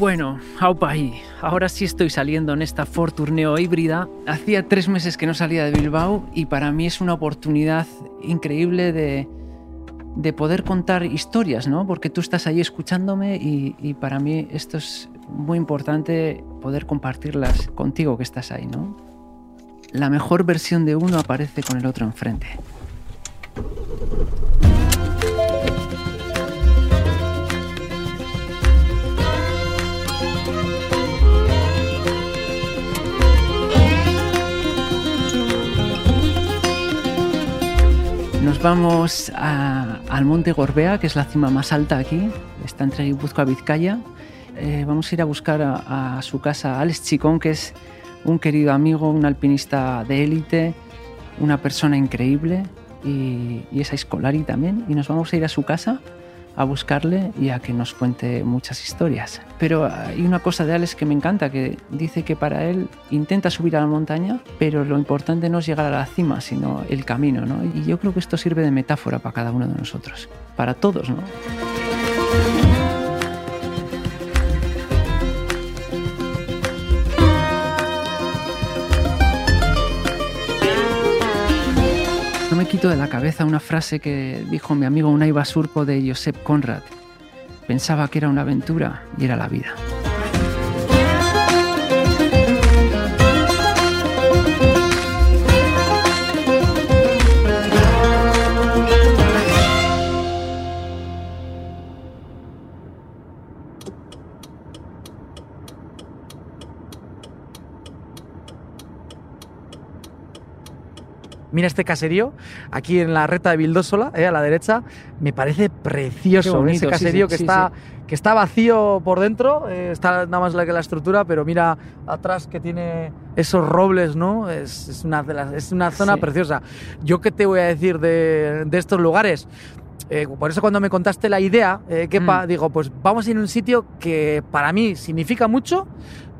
Bueno. Ahora sí estoy saliendo en esta Ford Tourneo híbrida. Hacía tres meses que no salía de Bilbao y para mí es una oportunidad increíble de, de poder contar historias, ¿no? Porque tú estás ahí escuchándome y, y, para mí esto es muy importante poder compartirlas contigo que estás ahí, ¿no? La mejor versión de uno aparece con el otro enfrente. Vamos al Monte Gorbea, que es la cima más alta aquí, está entre Guipúzcoa y Vizcaya. Eh, vamos a ir a buscar a, su casa Alex Chicón, que es un querido amigo, un alpinista de élite, una persona increíble y, y es Escolari también. Y nos vamos a ir a su casa a buscarle y a que nos cuente muchas historias. Pero hay una cosa de Alex que me encanta, que dice que para él intenta subir a la montaña, pero lo importante no es llegar a la cima, sino el camino, ¿no? Y yo creo que esto sirve de metáfora para cada uno de nosotros, para todos, ¿no? De la cabeza una frase que dijo mi amigo Unai Basurco de Josep Conrad. Pensaba que era una aventura y era la vida. Mira este caserío aquí en la recta de Vildósola, eh, a la derecha. Me parece precioso bonito, ese caserío sí, sí, que, sí, está, que está vacío por dentro. Eh, está nada más la que la estructura, pero mira atrás que tiene esos robles, ¿no? Es, es una, de las, es una zona preciosa. ¿Yo qué te voy a decir de, de estos lugares? Eh, por eso cuando me contaste la idea, eh, Kepa, Mm. digo, pues vamos a ir a un sitio que para mí significa mucho,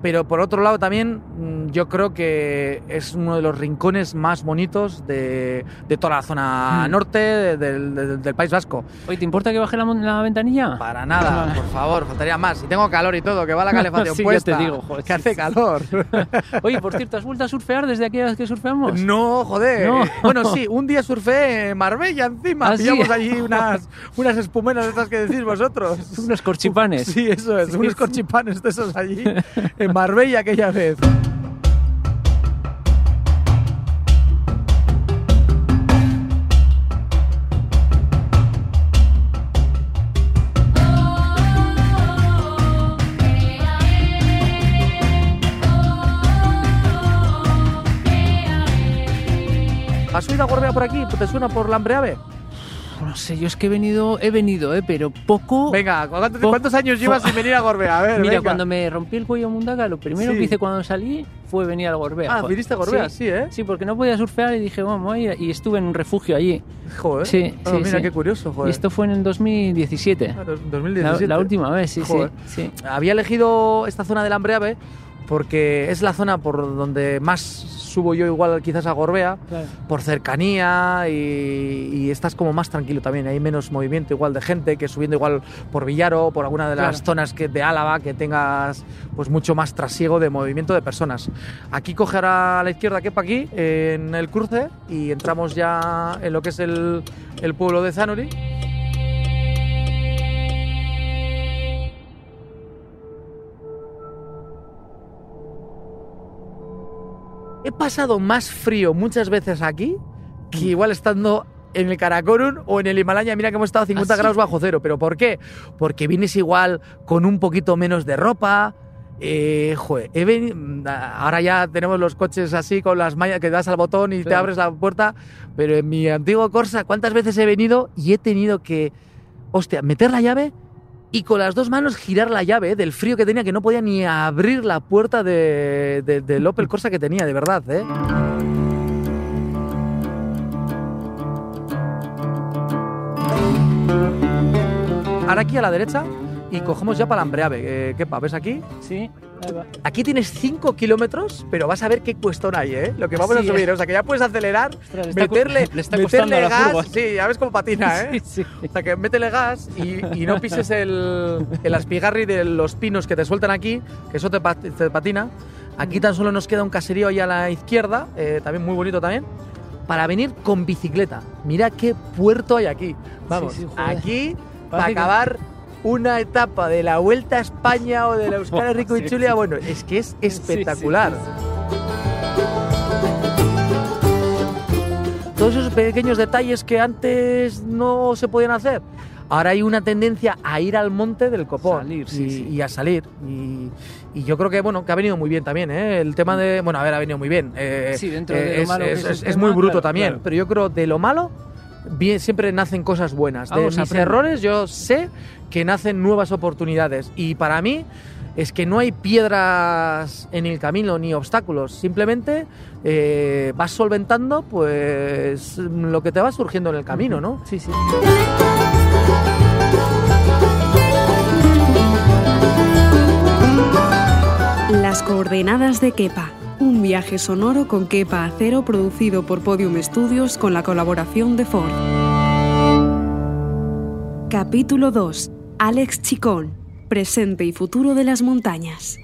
pero por otro lado también mm, yo creo que es uno de los rincones más bonitos de, de toda la zona Mm. norte de- del, del- País Vasco. Oye, ¿te importa que baje la, la ventanilla? Para nada, por favor, faltaría más. Y tengo calor y todo, que va la calefacción Sí, ya puesta. te digo, joder, que sí, hace sí. calor. Oye, por cierto, ¿has vuelto a surfear desde aquella vez que surfeamos? No, joder. No. Bueno, sí, un día surfé en Marbella encima. ¿Ah, sí? Pillamos allí unas, unas espumeras de estas que decís vosotros. Unos corchipanes. Sí, eso es, Sí, unos sí. corchipanes de esos allí en Marbella aquella vez. ¿Has subido a Gorbea por aquí? ¿Te suena por Lambreave? No sé, yo es que he venido, he venido, eh, pero poco. Venga, ¿cuántos, Po- cuántos años llevas sin venir a Gorbea? A ver, Mira, venga. cuando me rompí el cuello mundaga, lo primero Sí. que hice cuando salí fue venir al Gorbea. Ah, viniste a Gorbea, sí, ¿eh? Sí, porque no podía surfear y dije, vamos, voy a ir", y estuve en un refugio allí. Joder. Sí, sí, mira, sí. qué curioso, joder. Y esto fue en el 2017. Ah, dos- La, 2017. la última vez, sí, Joder. sí, sí. Había elegido esta zona del Ambreave porque es la zona por donde más subo yo igual quizás a Gorbea, Claro. por cercanía y, y estás como más tranquilo también, hay menos movimiento igual de gente que subiendo igual por Villaro o por alguna de las zonas que, de Álava que tengas pues mucho más trasiego de movimiento de personas. Aquí coge ahora a la izquierda, que para aquí, en el cruce y entramos ya en lo que es el, el pueblo de Zanuri. He pasado más frío muchas veces aquí que igual estando en el Karakorum o en el Himalaya. Mira que hemos estado a 50 ¿Ah, sí? grados bajo cero. ¿Pero por qué? Porque vienes igual con un poquito menos de ropa. Eh, joder, he veni- ahora ya tenemos los coches así con las mallas que das al botón y te abres la puerta. Pero en mi antiguo Corsa, ¿cuántas veces he venido y he tenido que, hostia, meter la llave y con las dos manos girar la llave del frío que tenía, que no podía ni abrir la puerta de, de- del Opel Corsa que tenía, de verdad, ¿eh? Ahora aquí a la derecha y cogemos ya Palambreave. Eh, ¿Qué pa? ¿Ves aquí? Sí. Aquí tienes 5 kilómetros, pero vas a ver qué cuestón hay, ¿eh? Lo que vamos a subir. eh. O sea, que ya puedes acelerar, Ostras, le meterle, le está costando meterle la gas. Sí, ya ves cómo patina, ¿eh? Sí, sí. O sea, que métele gas y, y no pises el, el aspigarri de los pinos que te sueltan aquí, que eso te, te patina. Aquí tan solo nos queda un caserío ahí a la izquierda, eh, también muy bonito también, para venir con bicicleta. Mira qué puerto hay aquí. Vamos, aquí para que- acabar una etapa de la Vuelta a España o de la Euskal Rico y Chulia, bueno, es que es espectacular. Todos esos pequeños detalles que antes no se podían hacer. Ahora hay una tendencia a ir al monte del copón Salir, sí, y, sí. y a salir. Y, y yo creo que bueno que ha venido muy bien también. ¿eh? El tema de. Bueno, a ver, ha venido muy bien. Eh, Sí, dentro de eh, lo es, malo que es- es el es- es tema, muy bruto claro, también. claro. Pero yo creo de lo malo bien, siempre nacen cosas buenas. De Algo mis aprende. errores yo sé que nacen nuevas oportunidades. Y para mí es que no hay piedras en el camino ni obstáculos. Simplemente eh, vas solventando pues lo que te va surgiendo en el camino, ¿no? Sí, sí. Las coordenadas de Kepa. Un viaje sonoro con Kepa Acero producido por Podium Studios con la colaboración de Ford. Capítulo 2. Alex Chicón. Presente y futuro de las montañas.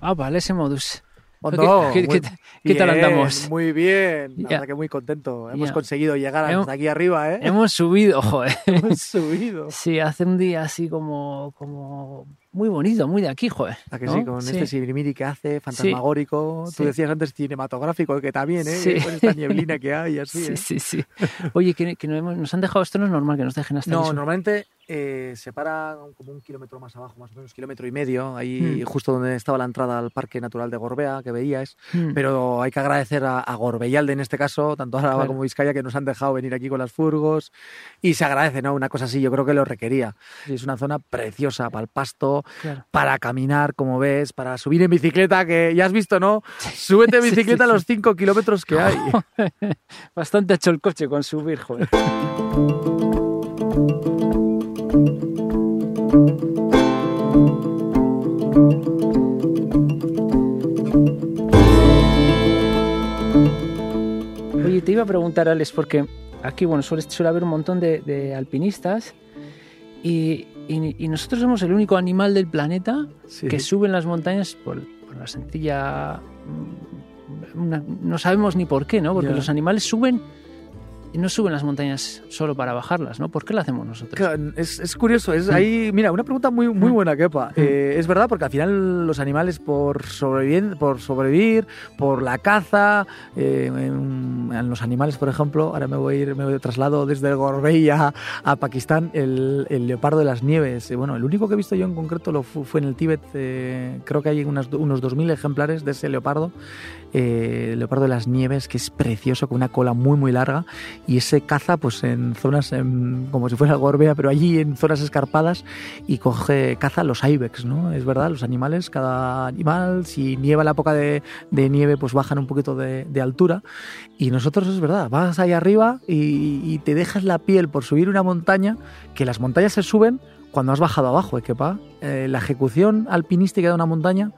Ah, vale, ese modus. Ondo, ¿Qué, qué- muy qué- qué tal bien, andamos? Muy bien, la verdad que muy contento. Hemos conseguido llegar Hemos- hasta aquí arriba, ¿eh? Hemos subido, joder. Hemos subido. Sí, hace un día así como, como muy bonito, muy de aquí, joder. ¿A que ¿no? sí? Con este sirimiri que hace, fantasmagórico. Tú Sí. decías antes cinematográfico, que también, ¿eh? Sí. Con esta nieblina que hay, así, Sí, ¿eh? sí, sí. Oye, que, que nos han dejado esto, no es normal que nos dejen hasta No, normalmente eh, se para como un kilómetro más abajo, más o menos kilómetro y medio, ahí Mm. justo donde estaba la entrada al Parque Natural de Gorbea, que veías. Mm. Pero hay que agradecer a, a Gorbeyalde en este caso, tanto Araba Claro. como Vizcaya, que nos han dejado venir aquí con las furgos. Y se agradece, ¿no? Una cosa así, yo creo que lo requería. Es una zona preciosa para el pasto, Claro. para caminar, como ves, para subir en bicicleta, que ya has visto, ¿no? Súbete en Sí, sí, bicicleta sí. los 5 kilómetros que hay. Bastante ha hecho el coche con subir, joder. Oye, te iba a preguntar, Alex, porque aquí bueno, suele, suele haber un montón de, de alpinistas y, y- y nosotros somos el único animal del planeta Sí. que suben las montañas por, por la sencilla... mm, una- no sabemos ni por qué, ¿no? Porque los animales suben no suben las montañas solo para bajarlas, ¿no? ¿Por qué lo hacemos nosotros? Es, es curioso, es ahí, mira, una pregunta muy, muy Mm. buena, Kepa. Eh, es verdad, porque al final los animales por sobrevivir, por, sobrevivir, por la caza, eh, en, en los animales, por ejemplo, ahora me voy a ir, me voy de traslado desde Gorbey a, a Pakistán, el, el leopardo de las nieves. Eh, bueno, el único que he visto yo en concreto lo fu- fue en el Tíbet, eh, creo que hay unas, unos 2.000 ejemplares de ese leopardo, eh, leopardo de las nieves, que es precioso, con una cola muy, muy larga y ese caza pues en zonas em, como si fuera Gorbea, pero allí en zonas escarpadas y coge caza los ibex, ¿no? Es verdad, los animales, cada animal, si nieva la época de, de nieve, pues bajan un poquito de, de altura y nosotros es verdad, vas ahí arriba y, y te dejas la piel por subir una montaña, que las montañas se suben cuando has bajado abajo, ¿eh? que pa? Eh, la ejecución alpinística de una montaña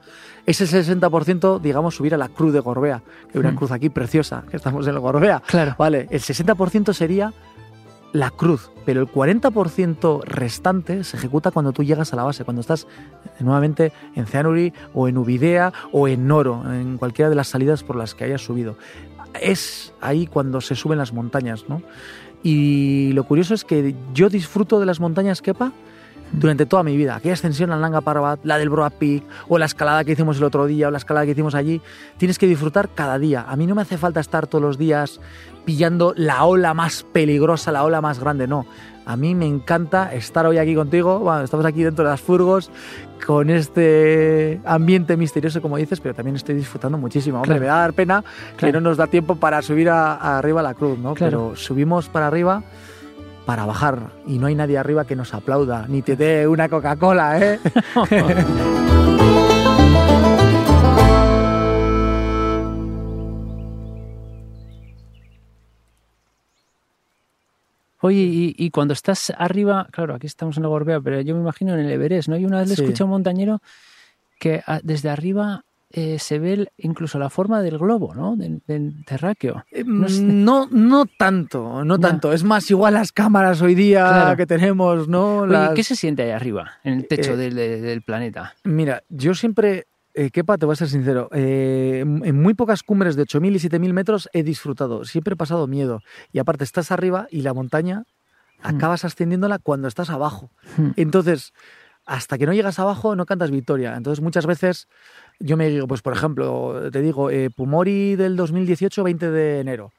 es el 60%, digamos, subir a la cruz de Gorbea, que hay una Mm. cruz aquí preciosa, que estamos en el Gorbea. Claro. Vale, el 60% sería la cruz, pero el 40% restante se ejecuta cuando tú llegas a la base, cuando estás eh, nuevamente en Cianuri o en Ubidea o en Noro, en cualquiera de las salidas por las que hayas subido. Es ahí cuando se suben las montañas, ¿no? Y lo curioso es que yo disfruto de las montañas, Kepa, durante toda mi vida. Aquella ascensión al Nanga Parbat, la del Broad Peak, o la escalada que hicimos el otro día, o la escalada que hicimos allí, tienes que disfrutar cada día. A mí no me hace falta estar todos los días pillando la ola más peligrosa, la ola más grande, no. A mí me encanta estar hoy aquí contigo, bueno, estamos aquí dentro de las furgos, con este ambiente misterioso, como dices, pero también estoy disfrutando muchísimo. Hombre, Claro. me va a dar pena que no nos da tiempo para subir a, a arriba a la cruz, ¿no? Claro. Pero subimos para arriba para bajar y no hay nadie arriba que nos aplauda, ni te dé una Coca-Cola, ¿eh? Oye, y, y cuando estás arriba, claro, aquí estamos en la Gorbea, pero yo me imagino en el Everest, ¿no? Y una vez le Sí. escuché a un montañero que ah, desde arriba eh, se ve incluso la forma del globo, ¿no? Del, del terráqueo. No, sé. no, no tanto, no Ya. tanto. Es más, igual las cámaras hoy día Claro. que tenemos, ¿no? Oye, Las- ¿qué se siente ahí arriba, en el techo Eh, del, planeta? Mira, yo siempre, eh, Kepa, te voy a ser sincero, eh, en muy pocas cumbres de 8.000 y 7.000 metros he disfrutado, siempre he pasado miedo. Y aparte estás arriba y la montaña acabas ascendiéndola cuando estás abajo. Hmm. Entonces, hasta que no llegas abajo no cantas victoria. Entonces muchas veces yo me digo, pues por ejemplo, te digo, eh, Pumori del 2018, 20 de enero.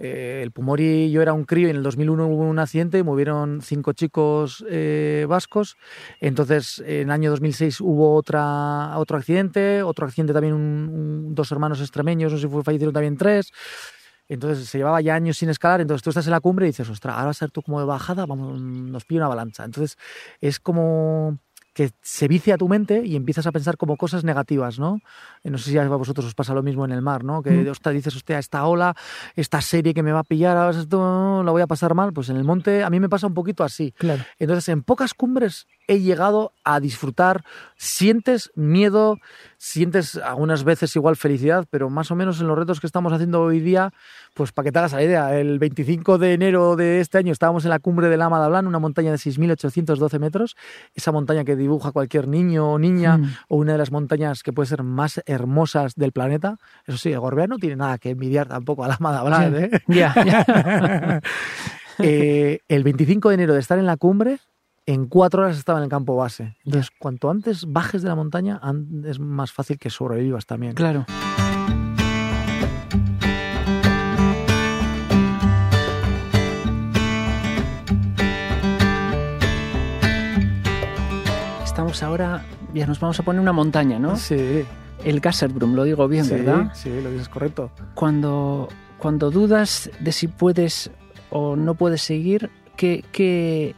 Eh, el Pumori, yo era un crío y en el 2001 hubo un accidente, murieron cinco chicos eh, vascos. Entonces, en el año 2006 hubo otra, otro accidente, otro accidente también, un- un- dos hermanos extremeños, no sé si fue, fallecieron también tres. Entonces se llevaba ya años sin escalar, entonces tú estás en la cumbre y dices, ostras, ahora va a ser tú como de bajada, vamos, nos pilla una avalancha. Entonces es como que se vicia tu mente y empiezas a pensar como cosas negativas, ¿no? Eh, No sé si a vosotros os pasa lo mismo en el mar, ¿no? Que Mm. dices, hostia, esta ola, esta serie que me va a pillar, ahora esto la voy a pasar mal. Pues en el monte a mí me pasa un poquito así. Claro. Entonces, en pocas cumbres he llegado a disfrutar. Sientes miedo, sientes algunas veces igual felicidad, pero más o menos en los retos que estamos haciendo hoy día, pues para que te hagas la idea, el 25 de enero de este año estábamos en la cumbre del Lama de Blanc, una montaña de 6.812 metros, esa montaña que dibuja cualquier niño o niña, Mm. o una de las montañas que puede ser más hermosas del planeta. Eso sí, Gorbea no tiene nada que envidiar tampoco a la Lama de Blanc, ¿eh? Eh, el 25 de enero de estar en la cumbre, en cuatro horas estaba en el campo base. Entonces, cuanto antes bajes de la montaña, es más fácil que sobrevivas también. Claro. Estamos ahora, ya nos vamos a poner una montaña, ¿no? Sí, El Gasserbrum, lo digo bien, sí, ¿verdad? Sí, lo dices correcto. Cuando, cuando dudas de si puedes o no puedes seguir, que, que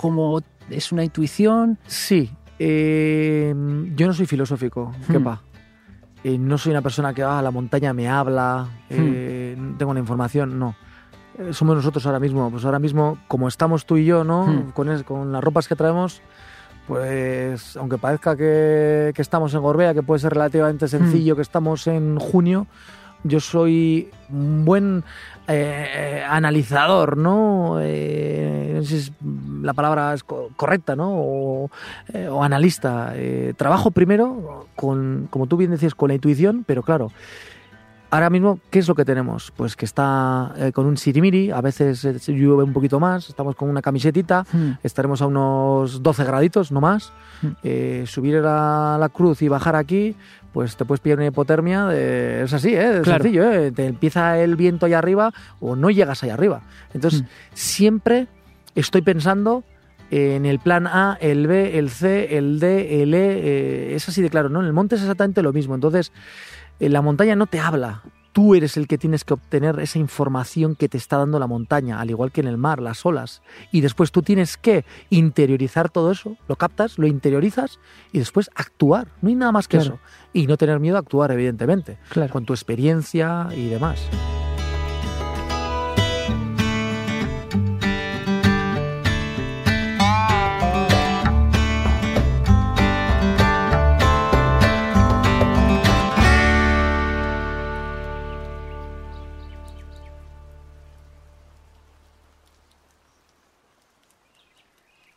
como es una intuición, Sí, eh, yo no soy filosófico, Hmm. Kepa. Eh, no soy una persona que ah, la montaña me habla, eh, no tengo la información, no. Somos nosotros ahora mismo. Pues ahora mismo, como estamos tú y yo, ¿no? Hmm. Con, es- con las ropas que traemos, pues aunque parezca que, que estamos en Gorbea, que puede ser relativamente sencillo, que estamos en junio, yo soy un buen eh, analizador, ¿no? Eh, la palabra es co- correcta, ¿no? O, eh, o analista. Eh, trabajo primero con, como tú bien decías, con la intuición, pero claro, ahora mismo, ¿qué es lo que tenemos? Pues que está eh, con un sirimiri, a veces eh, llueve un poquito más, estamos con una camisetita, hmm, estaremos a unos 12 graditos, no más. Mm. Eh, subir a la cruz y bajar aquí, pues te puedes pillar una hipotermia. de- es así, ¿eh? Es Claro. sencillo, ¿eh? Te empieza el viento allá arriba o no llegas allá arriba. Entonces, Mm. siempre estoy pensando en el plan A, el B, el C, el D, el E. eh, es así de claro, ¿no? En el monte es exactamente lo mismo. Entonces, en la montaña no te habla. Tú eres el que tienes que obtener esa información que te está dando la montaña, al igual que en el mar, las olas. Y después tú tienes que interiorizar todo eso, lo captas, lo interiorizas y después actuar. No hay nada más que Claro. eso. Y no tener miedo a actuar, evidentemente, claro. con tu experiencia y demás.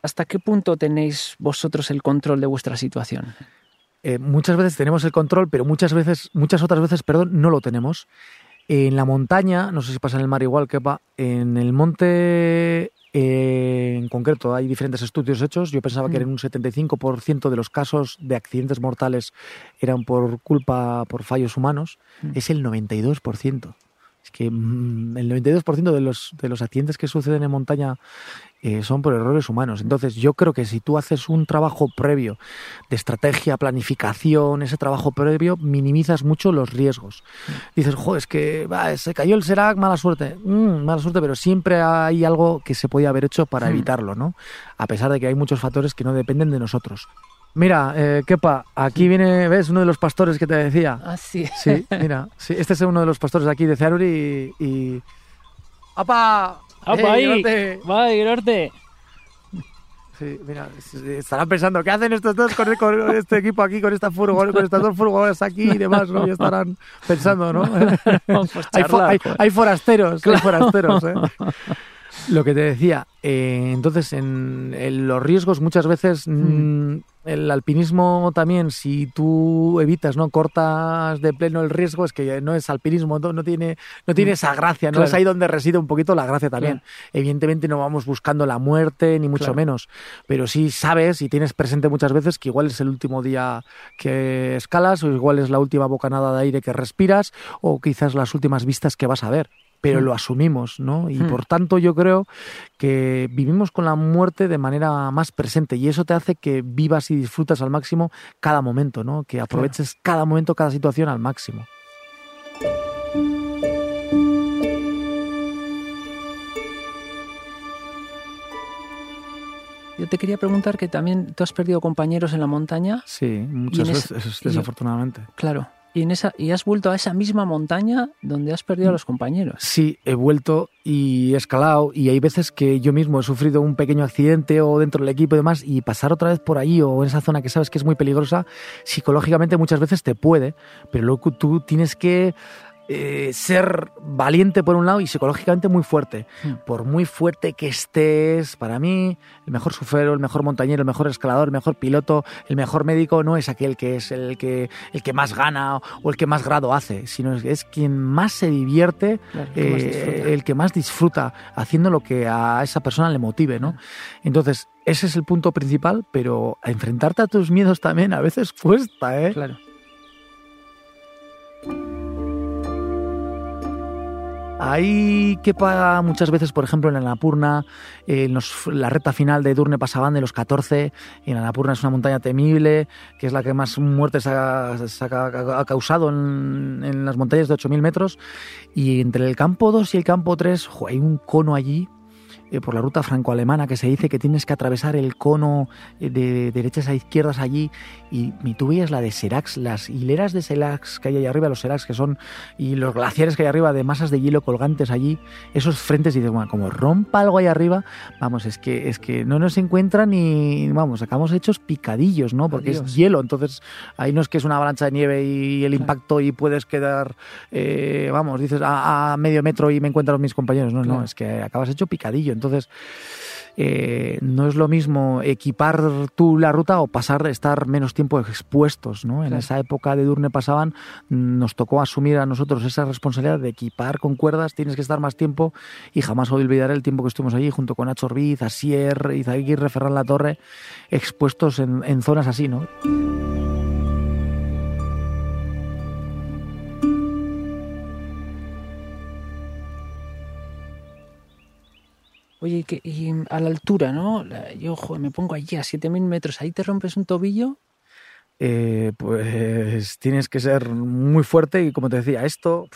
¿Hasta qué punto tenéis vosotros el control de vuestra situación? Eh, muchas veces tenemos el control, pero muchas veces, muchas otras veces, perdón, no lo tenemos. En la montaña, no sé si pasa en el mar igual, que en el monte Eh, en concreto, hay diferentes estudios hechos. Yo pensaba que en un 75% de los casos de accidentes mortales eran por culpa, por fallos humanos. Mm. Es el 92%. Es que mm, el 92% de los, de los accidentes que suceden en montaña eh, son por errores humanos. Entonces, yo creo que si tú haces un trabajo previo de estrategia, planificación, ese trabajo previo, minimizas mucho los riesgos. Dices, jo, es que va, se cayó el Serac, mala suerte. Mm, mala suerte, pero siempre hay algo que se podía haber hecho para Hmm. evitarlo, ¿no? A pesar de que hay muchos factores que no dependen de nosotros. Mira, eh, Kepa, aquí viene, ¿ves? Uno de los pastores que te decía. Ah, sí. Sí, mira, sí, este es uno de los pastores de aquí de Cearuri y... y... ¡Apa! ¡Apa, ¡Eh, ahí! Guirote! Sí, mira, estarán pensando, ¿qué hacen estos dos con, con este equipo aquí, con esta furgoneta, con estas dos furgonetas aquí y demás, ¿no? Y estarán pensando, ¿no? Pues hay, charla, hay- forasteros, hay forasteros, ¿eh? Lo que te decía, eh, entonces en, en los riesgos muchas veces mm, el alpinismo también, si tú evitas, no cortas de pleno el riesgo, es que no es alpinismo, no, no tiene, no tiene esa gracia, no Claro. es ahí donde reside un poquito la gracia también. Claro. Evidentemente no vamos buscando la muerte, ni mucho Claro. menos, pero sí sabes y tienes presente muchas veces que igual es el último día que escalas, o igual es la última bocanada de aire que respiras, o quizás las últimas vistas que vas a ver. Pero Mm. lo asumimos, ¿no? Y Mm. por tanto yo creo que vivimos con la muerte de manera más presente y eso te hace que vivas y disfrutas al máximo cada momento, ¿no? Que aproveches cada momento, cada situación al máximo. Yo te quería preguntar que también tú has perdido compañeros en la montaña, Sí, muchas ese- veces, desafortunadamente. claro. Y, en esa, y has vuelto a esa misma montaña donde has perdido a los compañeros. Sí, he vuelto y he escalado y hay veces que yo mismo he sufrido un pequeño accidente o dentro del equipo y demás y pasar otra vez por ahí o en esa zona que sabes que es muy peligrosa, psicológicamente muchas veces te puede, pero luego tú tienes que eh, ser valiente por un lado y psicológicamente muy fuerte. Hmm. Por muy fuerte que estés, para mí, el mejor sufero, el mejor montañero, el mejor escalador, el mejor piloto, el mejor médico no es aquel que es el que, el que más gana o el que más grado hace, sino es, es quien más se divierte Claro, que más eh, el que más disfruta haciendo lo que a esa persona le motive, ¿no? Entonces, ese es el punto principal, pero enfrentarte a tus miedos también a veces cuesta, ¿eh? Claro. Ahí que para muchas veces, por ejemplo, en la eh, la recta final de Durne Pasaban de los 14, en la es una montaña temible, que es la que más muertes ha, ha- causado en, las montañas de 8.000 metros. Y entre el campo 2 y el campo 3, jo, hay un cono allí eh, por la ruta franco-alemana que se dice que tienes que atravesar el cono eh, de derechas a izquierdas allí y, y tú veías la de Seracs, las hileras de Seracs que hay ahí arriba, los Seracs que son, y los glaciares que hay arriba de masas de hielo colgantes allí, esos frentes y dices, bueno, como rompa algo ahí arriba, vamos, es que, es que no nos encuentran ni, vamos, acabamos hechos picadillos, ¿no? Porque Adiós. es hielo, entonces ahí no es que es una avalancha de nieve y el Claro. impacto y puedes quedar, eh, vamos, dices a, a medio metro y me encuentran mis compañeros, no, no, es que acabas hecho picadillo, entonces eh, no es lo mismo equipar tú la ruta o pasar de estar menos tiempo expuestos, ¿no? En esa época de Durne pasaban, nos tocó asumir a nosotros esa responsabilidad de equipar con cuerdas, tienes que estar más tiempo y jamás olvidaré el tiempo que estuvimos allí junto con Nacho Orbiz, Asier, Izaguirre, Ferran La Torre, expuestos en, en zonas así, ¿no? Oye, y, que- y a la altura, ¿no? Yo, joder, me pongo allí a 7.000 metros, ahí te rompes un tobillo. eh, pues tienes que ser muy fuerte y como te decía, esto,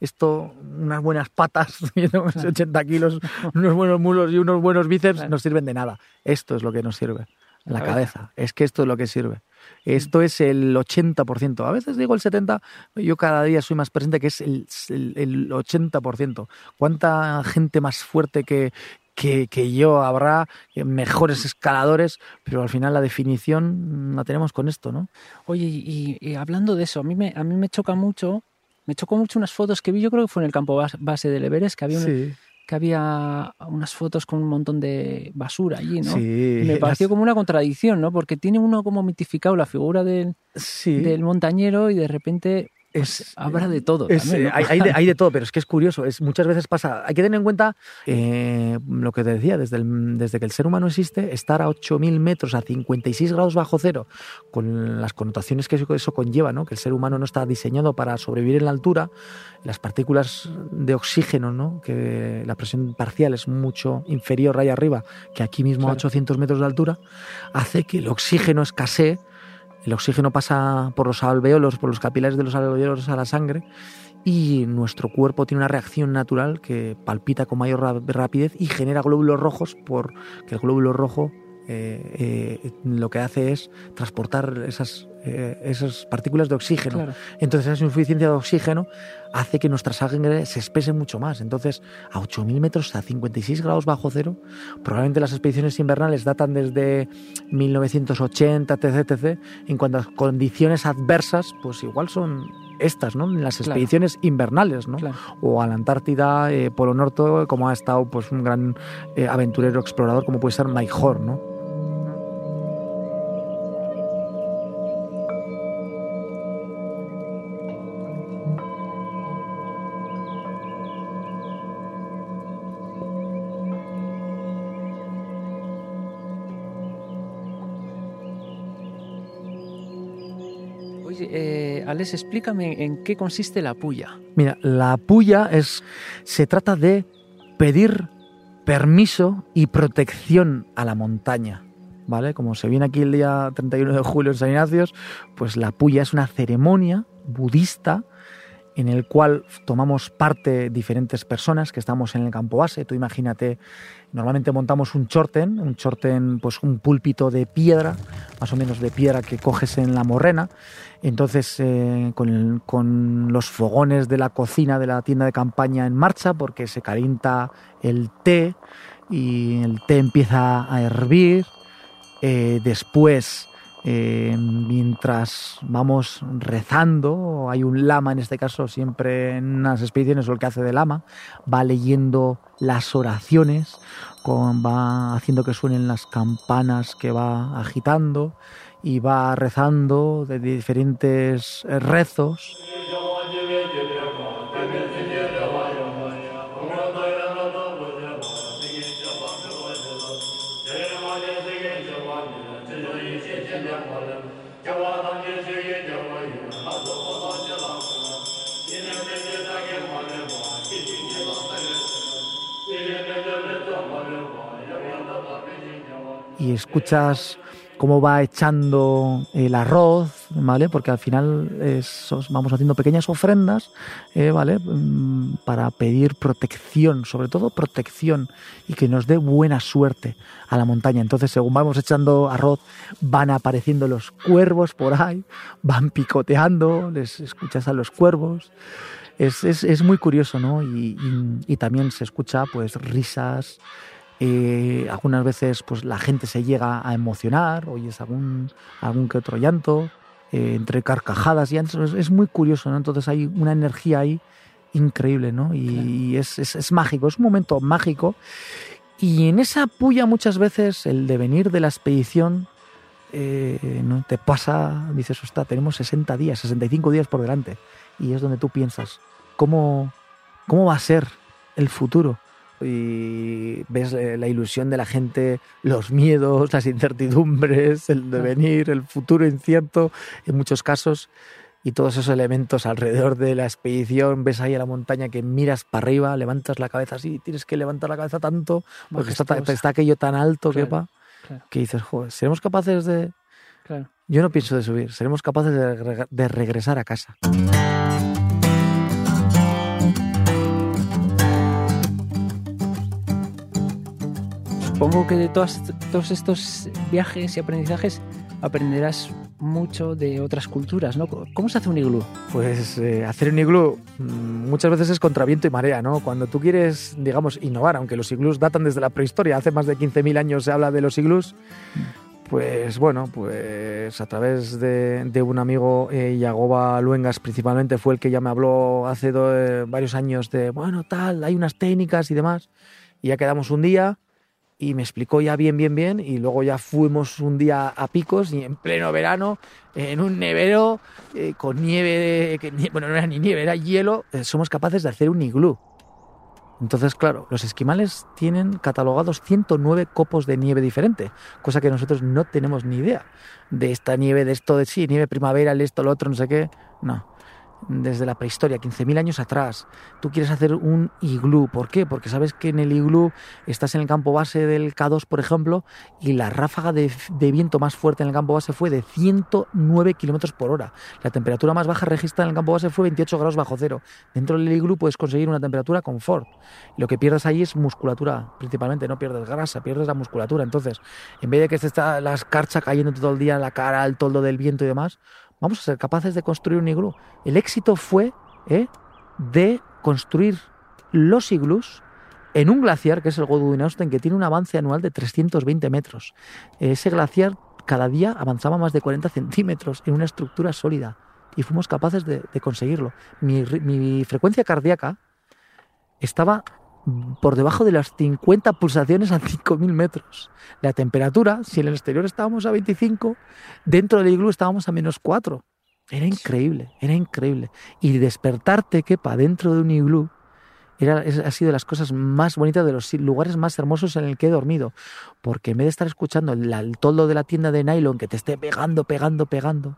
esto, unas buenas patas, unos 80 kilos, unos buenos mulos y unos buenos bíceps no sirven de nada. Esto es lo que nos sirve. La cabeza. Es que esto es lo que sirve. Esto es el 80%. A veces digo el 70%, yo cada día soy más presente que es el, el, el 80%. ¿Cuánta gente más fuerte que, que, que yo habrá, eh, mejores escaladores, pero al final la definición la tenemos con esto, ¿no? Oye, y, y hablando de eso, a mí, me, a mí me choca mucho, me chocó mucho unas fotos que vi, yo creo que fue en el campo bas- base del Everest, que había, un- que había unas fotos con un montón de basura allí, ¿no? sí. Y me pareció las- como una contradicción, ¿no? Porque tiene uno como mitificado la figura del, sí. del montañero y de repente es, habrá de todo. es, también, eh, ¿no? hay, hay de, hay de todo, pero es que es curioso. Es, muchas veces pasa. Hay que tener en cuenta eh, lo que te decía, desde, el- desde que el ser humano existe, estar a 8.000 metros, a 56 grados bajo cero, con las connotaciones que eso, conlleva, ¿no? que el ser humano no está diseñado para sobrevivir en la altura, las partículas de oxígeno, ¿no? que la presión parcial es mucho inferior ahí arriba que aquí mismo a Claro. 800 metros de altura, hace que el oxígeno escasee. El oxígeno pasa por los alveolos, por los capilares de los alveolos a la sangre y nuestro cuerpo tiene una reacción natural que palpita con mayor ra- rapidez y genera glóbulos rojos porque el glóbulo rojo eh, eh, lo que hace es transportar esas, eh, esas partículas de oxígeno. Claro. Entonces esa insuficiencia de oxígeno hace que nuestra sangre se espese mucho más. Entonces a 8.000 metros, a 56 grados bajo cero, probablemente las expediciones invernales datan desde 1980, etc, etc. En cuanto a condiciones adversas, pues igual son estas, ¿no? Las Claro. expediciones invernales, ¿no? Claro. O a la Antártida, eh, Polo Norte, como ha estado pues un gran aventurero explorador como puede ser Mike Horn, ¿no? Explícame en qué consiste la puya. Mira, la puya es. se trata de pedir permiso y protección a la montaña. ¿Vale? Como se viene aquí el día 31 de julio en San Ignacio, pues la puya es una ceremonia budista en el cual tomamos parte diferentes personas que estamos en el campo base. Tú imagínate, normalmente montamos un chorten, un chorten, pues un púlpito de piedra, más o menos de piedra que coges en la morrena. Entonces, eh, con, los fogones de la cocina de la tienda de campaña en marcha, porque se calienta el té y el té empieza a hervir. Eh, después, eh, mientras vamos rezando, hay un lama en este caso, siempre en unas expediciones, o el que hace de lama, va leyendo las oraciones, va haciendo que suenen las campanas que va agitando y va rezando de diferentes eh, rezos. Y escuchas cómo va echando el arroz, ¿vale? Porque al final es- vamos haciendo pequeñas ofrendas, eh, ¿vale? Mm, Para pedir protección, sobre todo protección, y que nos dé buena suerte a la montaña. Entonces, según vamos echando arroz, van apareciendo los cuervos por ahí, van picoteando, les escuchas a los cuervos. Es, es- es muy curioso, ¿no? Y, y- también se escucha, pues, risas, eh, algunas veces pues la gente se llega a emocionar, oyes algún, algún que otro llanto, eh, entre carcajadas y es, es muy curioso, ¿no? Entonces hay una energía ahí increíble, ¿no? Y, Claro. y es, es- es mágico, es un momento mágico. Y en esa puya muchas veces el devenir de la expedición eh, ¿no? te pasa, dices, ostras, tenemos 60 días, 65 días por delante. Y es donde tú piensas, ¿cómo, cómo va a ser el futuro? Y ves eh, la ilusión de la gente, los miedos, las incertidumbres, el devenir, el futuro incierto en muchos casos y todos esos elementos alrededor de la expedición, ves ahí a la montaña que miras para arriba, levantas la cabeza así, tienes que levantar la cabeza tanto porque está, aquello tan alto Claro, que va, claro. que dices, joder, seremos capaces de... Claro. Yo no pienso de subir, seremos capaces de, reg- de regresar a casa. Supongo que de todas- todos estos viajes y aprendizajes aprenderás mucho de otras culturas, ¿no? ¿Cómo se hace un iglú? Pues eh, hacer un iglú mm, muchas veces es contra viento y marea, ¿no? Cuando tú quieres, digamos, innovar, aunque los iglús datan desde la prehistoria, hace más de 15.000 años se habla de los iglús, pues bueno, pues a través de, de un amigo, eh, Yagoba Luengas principalmente, fue el que ya me habló hace do- eh, varios años de, bueno, tal, hay unas técnicas y demás, y ya quedamos un día y me explicó ya bien, bien, bien. Y luego ya fuimos un día a picos y en pleno verano, en un nevero, eh, con nieve, que, bueno, no era ni nieve, era hielo, eh, somos capaces de hacer un iglú. Entonces, claro, los esquimales tienen catalogados 109 copos de nieve diferente, cosa que nosotros no tenemos ni idea de esta nieve, de esto de sí, nieve primavera, el esto, lo otro, no sé qué. No desde la prehistoria, 15.000 años atrás. Tú quieres hacer un iglú. ¿Por qué? Porque sabes que en el iglú estás en el campo base del K2, por ejemplo, y la ráfaga de, viento más fuerte en el campo base fue de 109 kilómetros por hora. La temperatura más baja registrada en el campo base fue 28 grados bajo cero. Dentro del iglú puedes conseguir una temperatura confort. Lo que pierdes ahí es musculatura, principalmente. No pierdes grasa, pierdes la musculatura. Entonces, en vez de que esté la escarcha cayendo todo el día en la cara, el toldo del viento y demás, vamos a ser capaces de construir un iglú. El éxito fue ¿eh? de construir los iglús en un glaciar que es el Godwin-Austen, que tiene un avance anual de 320 metros. Ese glaciar cada día avanzaba más de 40 centímetros en una estructura sólida y fuimos capaces de, conseguirlo. mi, frecuencia cardíaca estaba por debajo de las 50 pulsaciones a 5.000 metros. La temperatura, si en el exterior estábamos a 25, dentro del iglú estábamos a menos 4. Era increíble, era increíble. Y despertarte, quepa, dentro de un iglú, era, ha sido de las cosas más bonitas, de los lugares más hermosos en el que he dormido. Porque en vez de estar escuchando el, el toldo de la tienda de nylon que te esté pegando, pegando, pegando,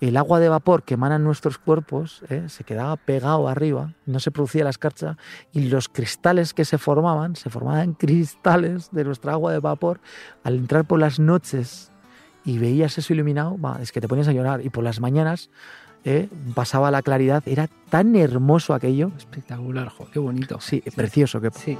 el agua de vapor que emana en nuestros cuerpos ¿eh? se quedaba pegado arriba, no se producía la escarcha y los cristales que se formaban, se formaban cristales de nuestra agua de vapor. Al entrar por las noches y veías eso iluminado, es que te ponías a llorar y por las mañanas ¿eh? pasaba la claridad, era tan hermoso aquello. Espectacular, qué bonito. Sí, precioso. Que... Sí.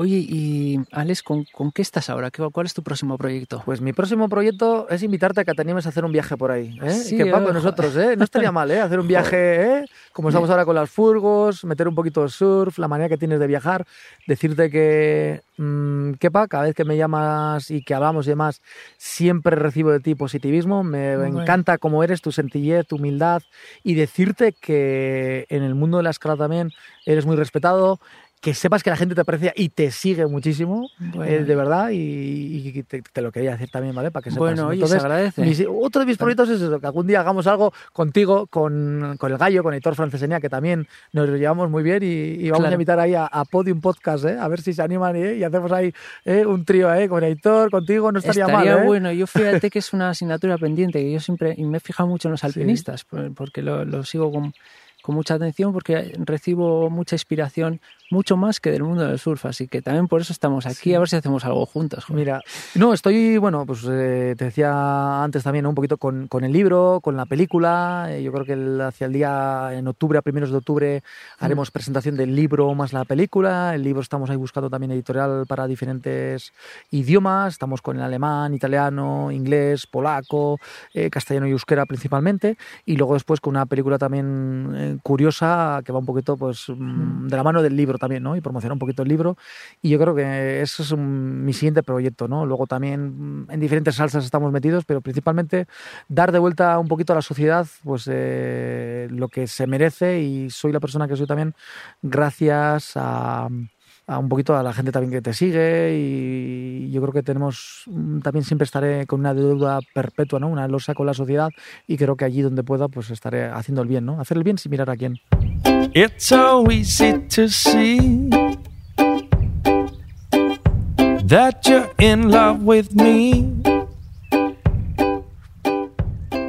Oye, y Alex, ¿con, qué estás ahora? ¿Cuál es tu próximo proyecto? Pues mi próximo proyecto es invitarte a que te animes a hacer un viaje por ahí. ¿eh? Sí, que con nosotros, ¿eh? No estaría mal, ¿eh? Hacer un viaje, ¿eh? Como estamos ahora con las furgos, meter un poquito de surf, la manera que tienes de viajar, decirte que, mmm, Kepa, cada vez que me llamas y que hablamos y demás, siempre recibo de ti positivismo. Me encanta cómo eres, tu sencillez, tu humildad y decirte que en el mundo de la escala también eres muy respetado que sepas que la gente te aprecia y te sigue muchísimo, eh, de verdad, y, te, lo quería decir también, ¿vale? Para que sepas. Bueno, oye, se agradece. otro de mis proyectos es eso, que algún día hagamos algo contigo, con, con el gallo, con Héctor Francesenia, que también nos llevamos muy bien y, vamos a invitar ahí a, Podium Podcast, ¿eh? A ver si se animan ¿eh? y hacemos ahí ¿eh? un trío, ¿eh? Con Héctor, contigo, no estaría, estaría mal, ¿eh? bueno, yo fíjate que es una asignatura pendiente, que yo siempre, y me he fijado mucho en los alpinistas, porque lo, lo sigo con con mucha atención porque recibo mucha inspiración, mucho más que del mundo del surf, así que también por eso estamos aquí, a ver si hacemos algo juntos. Mira, no, estoy, bueno, pues eh, te decía antes también un poquito con, con, el libro, con la película, eh, yo creo que hacia el día, en octubre, a primeros de octubre, mm. haremos presentación del libro más la película, el libro estamos ahí buscando también editorial para diferentes idiomas, estamos con el alemán, italiano, inglés, polaco, eh, castellano y euskera principalmente, y luego después con una película también curiosa que va un poquito pues mm, de la mano del libro también, ¿no? Y promociona un poquito el libro. Y yo creo que eso es mi siguiente proyecto, ¿no? Luego también mm, en diferentes salsas estamos metidos, pero principalmente dar de vuelta un poquito a la sociedad pues eh, lo que se merece y soy la persona que soy también gracias a a un poquito a la gente también que te sigue y yo creo que tenemos mm, también siempre estaré con una deuda perpetua, ¿no? Una losa con la sociedad y creo que allí donde pueda pues estaré haciendo el bien, ¿no? Hacer el bien sin mirar a quién.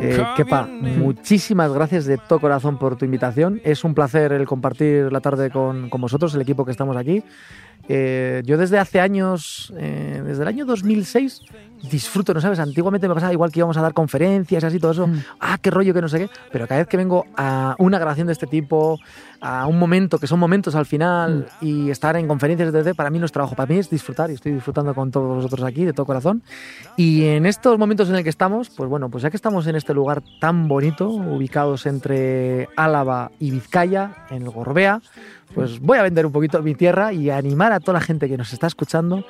Eh, Kepa, muchísimas gracias de todo corazón por tu invitación. Es un placer el compartir la tarde con, con vosotros, el equipo que estamos aquí. Eh, yo desde hace años, eh, desde el año 2006, disfruto, ¿no sabes? Antiguamente me pasaba igual que íbamos a dar conferencias y así, todo eso. Mm. Ah, qué rollo, que no sé qué. Pero cada vez que vengo a una grabación de este tipo, a un momento, que son momentos al final, mm. y estar en conferencias de para mí no es trabajo, para mí es disfrutar y estoy disfrutando con todos vosotros aquí, de todo corazón. Y en estos momentos en el que estamos, pues bueno, pues ya que estamos en este lugar tan bonito, ubicados entre Álava y Vizcaya, en el Gorbea, pues voy a vender un poquito mi tierra y animar a toda la gente que nos está escuchando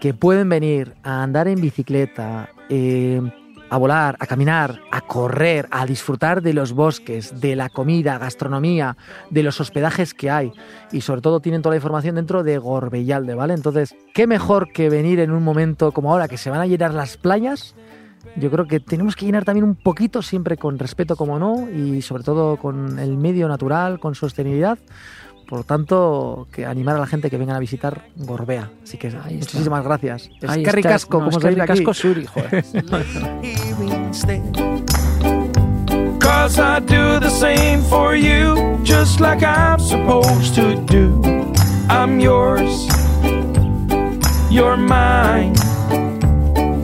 que pueden venir a andar en bicicleta, eh, a volar, a caminar, a correr, a disfrutar de los bosques, de la comida, gastronomía, de los hospedajes que hay y sobre todo tienen toda la información dentro de Gorbellalde, ¿vale? Entonces, ¿qué mejor que venir en un momento como ahora que se van a llenar las playas? Yo creo que tenemos que llenar también un poquito, siempre con respeto como no, y sobre todo con el medio natural, con sostenibilidad. Por lo tanto, que animar a la gente que vengan a visitar Gorbea. Así que Ahí está. muchísimas gracias. Es Ahí que está. ricasco, No, como es se dice aquí. ricasco suri, joder. Cause I do the same for you, just like I'm supposed to do. I'm yours, you're mine.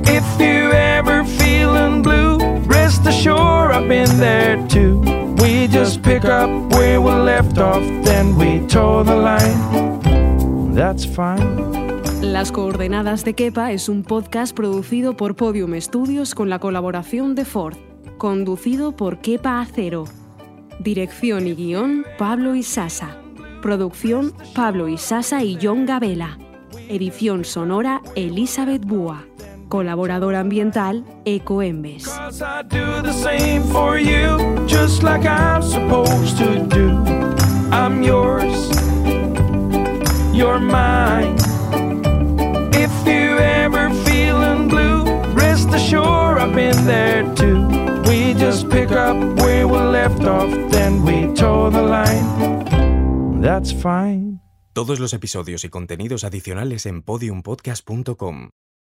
If you ever feeling blue, rest assured I've been there too. We just pick up where we left off, then we toe the line. That's fine. Las coordenadas de Kepa es un podcast producido por Podium Studios con la colaboración de Ford, conducido por Kepa Acero. Dirección y guion Pablo Isasa. Producción Pablo Isasa y John Gabela. Edición sonora Elizabeth Búa. Colaborador ambiental Ecoembes. Cause I do the same for you, just like I'm supposed to do. I'm yours, you're mine. If you ever feeling blue, rest assured I've been there too. We just pick up where we left off, then we toe the line. That's fine. Todos los episodios y contenidos adicionales en podiumpodcast.com.